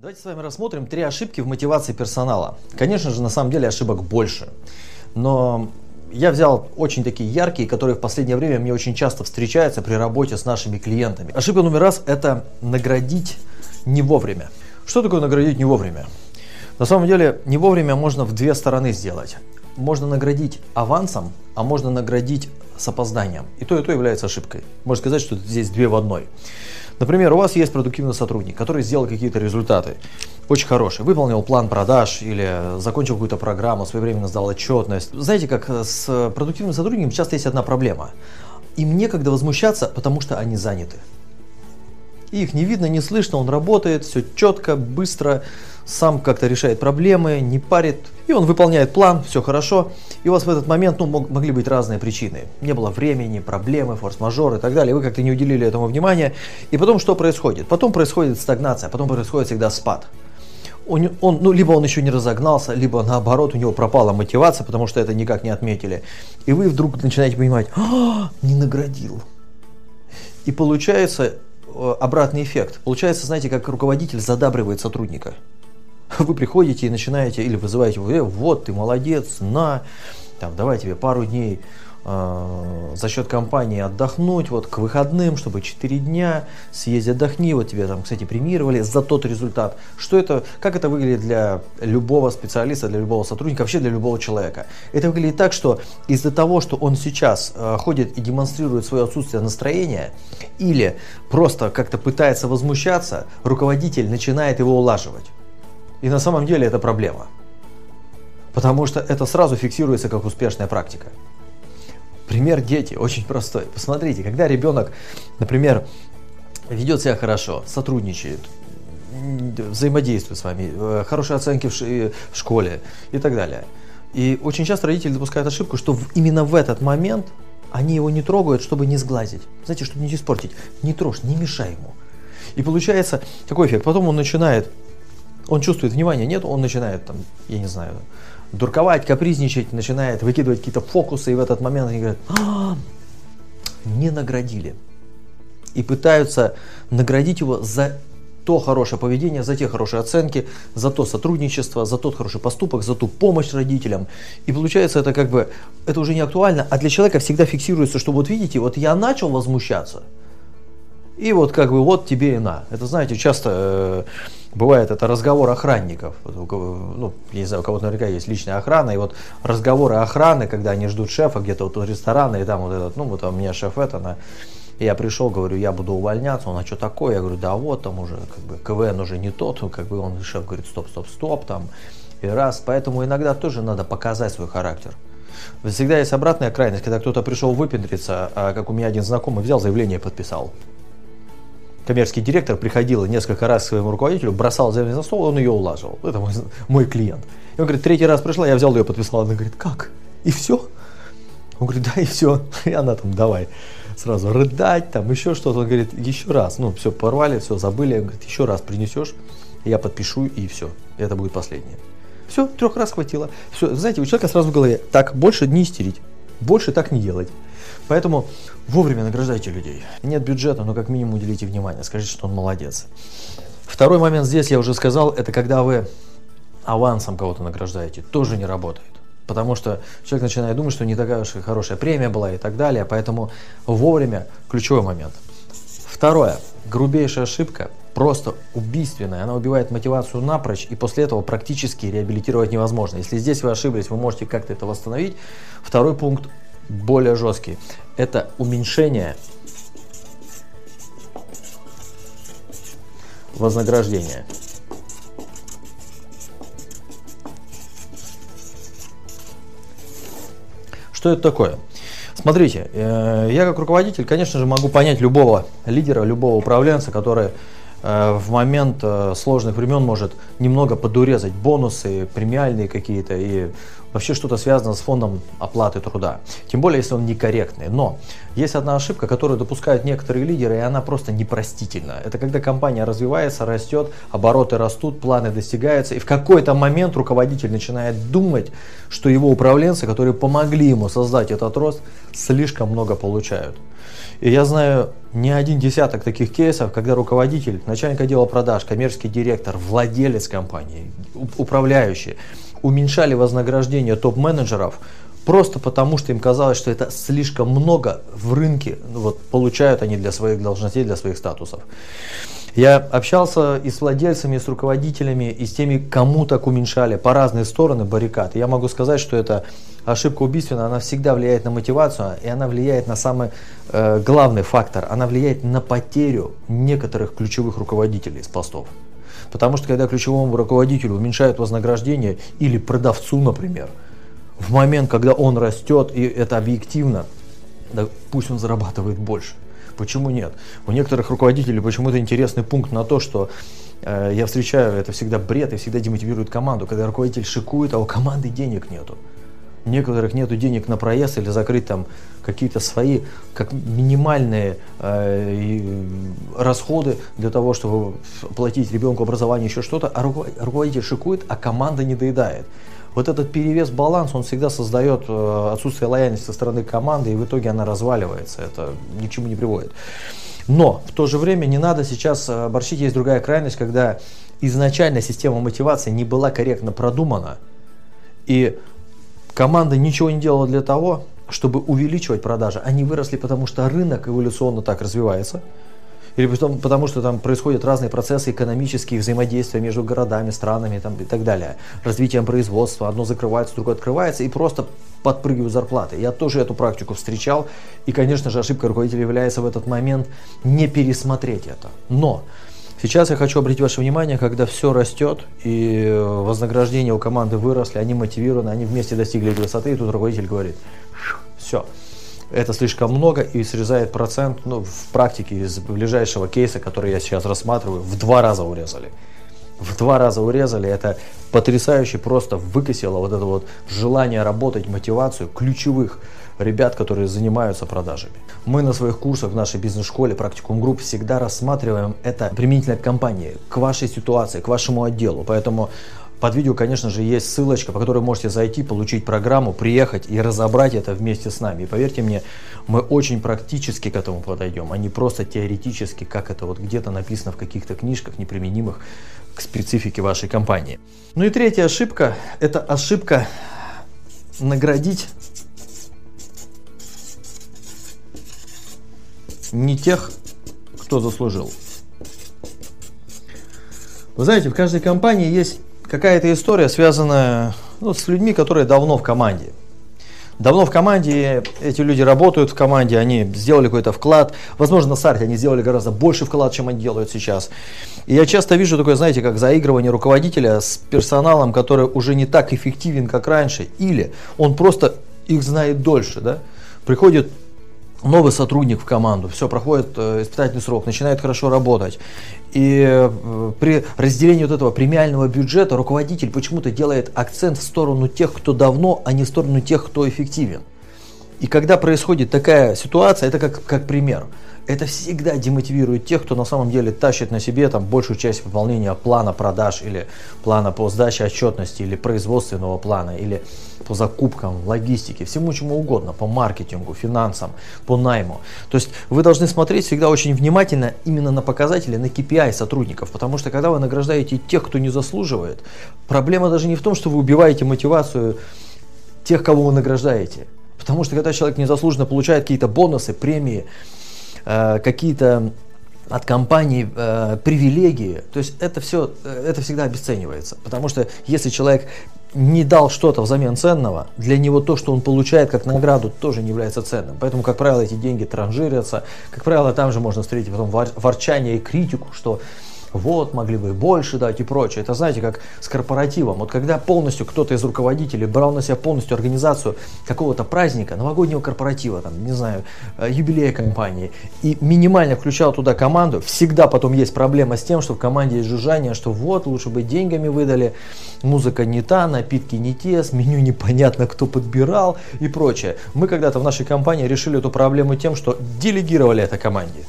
Давайте с вами рассмотрим три ошибки в мотивации персонала. Конечно же, на самом деле ошибок больше. Но я взял очень такие яркие, которые в последнее время мне очень часто встречаются при работе с нашими клиентами. Ошибка номер раз – это наградить не вовремя. Что такое наградить не вовремя? На самом деле, не вовремя можно в две стороны сделать. Можно наградить авансом, а можно наградить с опозданием. И то, и то является ошибкой. Можно сказать, что здесь две в одной. Например, у вас есть продуктивный сотрудник, который сделал какие-то результаты, очень хорошие, выполнил план продаж или закончил какую-то программу, своевременно сдал отчетность. Знаете, как с продуктивным сотрудником часто есть одна проблема. Им некогда возмущаться, потому что они заняты. Их не видно, не слышно, он работает, все четко, быстро, сам как-то решает проблемы, не парит, и он выполняет план, все хорошо. И у вас в этот момент ну, мог, могли быть разные причины. Не было времени, проблемы, форс-мажоры и так далее. Вы как-то не уделили этому внимания. И потом что происходит? Потом происходит стагнация, потом происходит всегда спад. Он, он, ну, либо он еще не разогнался, либо наоборот у него пропала мотивация, потому что это никак не отметили. И вы вдруг начинаете понимать, а, не наградил. И получается обратный эффект. Получается, знаете, как руководитель задабривает сотрудника. Вы приходите и начинаете, или вызываете, э, вот ты молодец, на, там, давай тебе пару дней э, за счет компании отдохнуть, вот к выходным, чтобы 4 дня съезди отдохни, вот тебе там, кстати, премировали за тот результат. Что это, как это выглядит для любого специалиста, для любого сотрудника, вообще для любого человека? Это выглядит так, что из-за того, что он сейчас э, ходит и демонстрирует свое отсутствие настроения, или просто как-то пытается возмущаться, руководитель начинает его улаживать. И на самом деле это проблема. Потому что это сразу фиксируется как успешная практика. Пример дети очень простой. Посмотрите, когда ребенок, например, ведет себя хорошо, сотрудничает, взаимодействует с вами, э, хорошие оценки в, в школе и так далее. И очень часто родители допускают ошибку, что именно в этот момент они его не трогают, чтобы не сглазить. Знаете, чтобы не испортить. Не трожь, не мешай ему. И получается такой эффект. Потом он начинает, он чувствует внимание, нет, он начинает там, я не знаю, дурковать, капризничать, начинает выкидывать какие-то фокусы, и в этот момент они говорят, а, не наградили. И пытаются наградить его за то хорошее поведение, за те хорошие оценки, за то сотрудничество, за тот хороший поступок, за ту помощь родителям. И получается это как бы, это уже не актуально, а для человека всегда фиксируется, что вот видите, вот я начал возмущаться, и вот как бы вот тебе и на. Это знаете, часто э, бывает это разговор охранников. Ну, я не знаю, у кого-то наверняка есть личная охрана, и вот разговоры охраны, когда они ждут шефа где-то вот у ресторана, и там вот этот, ну вот у меня шеф это, на, и я пришел, говорю, я буду увольняться, он, а что такое? Я говорю, да вот там уже, как бы, КВН уже не тот, как бы он, шеф говорит, стоп, стоп, стоп, там, и раз, поэтому иногда тоже надо показать свой характер. Всегда есть обратная крайность, когда кто-то пришел выпендриться, а как у меня один знакомый взял заявление подписал коммерческий директор приходил несколько раз к своему руководителю, бросал заявление на стол, он ее улаживал. Это мой, мой клиент. И он говорит, третий раз пришла, я взял ее, подписал. Она говорит, как? И все? Он говорит, да, и все. И она там, давай, сразу рыдать, там еще что-то. Он говорит, еще раз. Ну, все, порвали, все, забыли. Он говорит, еще раз принесешь, я подпишу, и все. Это будет последнее. Все, трех раз хватило. Все, знаете, у человека сразу в голове, так, больше не истерить, больше так не делать. Поэтому вовремя награждайте людей. Нет бюджета, но как минимум уделите внимание, скажите, что он молодец. Второй момент здесь, я уже сказал, это когда вы авансом кого-то награждаете, тоже не работает. Потому что человек начинает думать, что не такая уж и хорошая премия была и так далее. Поэтому вовремя ключевой момент. Второе. Грубейшая ошибка, просто убийственная. Она убивает мотивацию напрочь, и после этого практически реабилитировать невозможно. Если здесь вы ошиблись, вы можете как-то это восстановить. Второй пункт более жесткий. Это уменьшение вознаграждения. Что это такое? Смотрите, э, я как руководитель, конечно же, могу понять любого лидера, любого управленца, который в момент э, сложных времен может немного подурезать бонусы, премиальные какие-то и вообще что-то связано с фондом оплаты труда. Тем более, если он некорректный. Но есть одна ошибка, которую допускают некоторые лидеры, и она просто непростительна. Это когда компания развивается, растет, обороты растут, планы достигаются, и в какой-то момент руководитель начинает думать, что его управленцы, которые помогли ему создать этот рост, слишком много получают. И я знаю не один десяток таких кейсов, когда руководитель, начальник отдела продаж, коммерческий директор, владелец компании, управляющий уменьшали вознаграждение топ-менеджеров просто потому, что им казалось, что это слишком много в рынке, ну вот, получают они для своих должностей, для своих статусов. Я общался и с владельцами, и с руководителями, и с теми, кому так уменьшали по разные стороны баррикад. Я могу сказать, что это ошибка убийственная, она всегда влияет на мотивацию, и она влияет на самый э, главный фактор, она влияет на потерю некоторых ключевых руководителей с постов. Потому что когда ключевому руководителю уменьшают вознаграждение или продавцу, например, в момент, когда он растет, и это объективно, да пусть он зарабатывает больше. Почему нет? У некоторых руководителей почему-то интересный пункт на то, что э, я встречаю, это всегда бред и всегда демотивирует команду, когда руководитель шикует, а у команды денег нету. Некоторых нету денег на проезд или закрыть там какие-то свои как минимальные э, расходы для того, чтобы платить ребенку образование, еще что-то, а руководитель шикует, а команда не доедает. Вот этот перевес баланс, он всегда создает э, отсутствие лояльности со стороны команды, и в итоге она разваливается. Это ни к чему не приводит. Но в то же время не надо сейчас э, борщить. Есть другая крайность, когда изначально система мотивации не была корректно продумана, и команда ничего не делала для того, чтобы увеличивать продажи. Они выросли, потому что рынок эволюционно так развивается – или потому, потому что там происходят разные процессы экономические, взаимодействия между городами, странами там, и так далее. Развитием производства, одно закрывается, другое открывается, и просто подпрыгивают зарплаты. Я тоже эту практику встречал, и, конечно же, ошибка руководителя является в этот момент не пересмотреть это. Но Сейчас я хочу обратить ваше внимание, когда все растет и вознаграждения у команды выросли, они мотивированы, они вместе достигли высоты, и тут руководитель говорит, все, это слишком много и срезает процент, ну, в практике из ближайшего кейса, который я сейчас рассматриваю, в два раза урезали. В два раза урезали, это потрясающе просто выкосило вот это вот желание работать, мотивацию ключевых ребят, которые занимаются продажами. Мы на своих курсах в нашей бизнес-школе практикум групп всегда рассматриваем это применительно к компании, к вашей ситуации, к вашему отделу. Поэтому под видео, конечно же, есть ссылочка, по которой можете зайти, получить программу, приехать и разобрать это вместе с нами. И поверьте мне, мы очень практически к этому подойдем, а не просто теоретически, как это вот где-то написано в каких-то книжках, неприменимых к специфике вашей компании. Ну и третья ошибка – это ошибка наградить не тех, кто заслужил. Вы знаете, в каждой компании есть какая-то история, связанная ну, с людьми, которые давно в команде. Давно в команде, эти люди работают в команде, они сделали какой-то вклад. Возможно, на старте они сделали гораздо больше вклад, чем они делают сейчас. И я часто вижу такое, знаете, как заигрывание руководителя с персоналом, который уже не так эффективен, как раньше. Или он просто их знает дольше. Да? Приходит новый сотрудник в команду, все, проходит э, испытательный срок, начинает хорошо работать. И э, при разделении вот этого премиального бюджета руководитель почему-то делает акцент в сторону тех, кто давно, а не в сторону тех, кто эффективен. И когда происходит такая ситуация, это как, как пример – это всегда демотивирует тех, кто на самом деле тащит на себе там большую часть выполнения плана продаж или плана по сдаче отчетности или производственного плана или по закупкам, логистике, всему чему угодно, по маркетингу, финансам, по найму. То есть вы должны смотреть всегда очень внимательно именно на показатели, на KPI сотрудников, потому что когда вы награждаете тех, кто не заслуживает, проблема даже не в том, что вы убиваете мотивацию тех, кого вы награждаете. Потому что когда человек незаслуженно получает какие-то бонусы, премии, Э, какие-то от компании э, привилегии, то есть это все, э, это всегда обесценивается, потому что если человек не дал что-то взамен ценного, для него то, что он получает как награду, тоже не является ценным. Поэтому, как правило, эти деньги транжирятся, как правило, там же можно встретить потом ворчание и критику, что вот, могли бы больше дать и прочее. Это знаете, как с корпоративом. Вот когда полностью кто-то из руководителей брал на себя полностью организацию какого-то праздника, новогоднего корпоратива, там, не знаю, э, юбилея компании, и минимально включал туда команду, всегда потом есть проблема с тем, что в команде есть жужжание, что вот, лучше бы деньгами выдали, музыка не та, напитки не те, с меню непонятно, кто подбирал и прочее. Мы когда-то в нашей компании решили эту проблему тем, что делегировали это команде.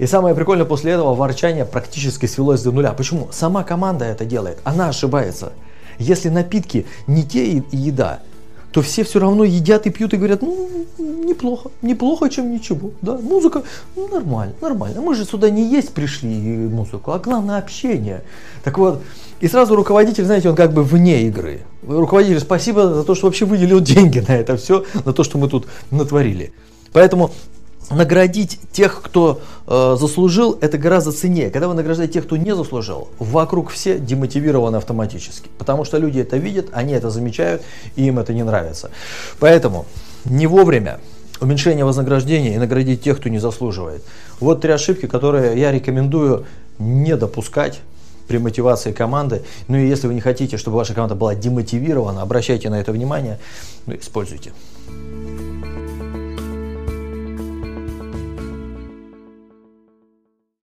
И самое прикольное, после этого ворчание практически свелось до нуля. Почему? Сама команда это делает, она ошибается. Если напитки не те и еда, то все все равно едят и пьют и говорят, ну, неплохо, неплохо, чем ничего. Да? Музыка, ну, нормально, нормально. Мы же сюда не есть пришли музыку, а главное общение. Так вот, и сразу руководитель, знаете, он как бы вне игры. Руководитель, спасибо за то, что вообще выделил деньги на это все, на то, что мы тут натворили. Поэтому наградить тех, кто э, заслужил, это гораздо ценнее. Когда вы награждаете тех, кто не заслужил, вокруг все демотивированы автоматически. Потому что люди это видят, они это замечают, и им это не нравится. Поэтому не вовремя уменьшение вознаграждения и наградить тех, кто не заслуживает. Вот три ошибки, которые я рекомендую не допускать при мотивации команды. Ну и если вы не хотите, чтобы ваша команда была демотивирована, обращайте на это внимание, ну, используйте.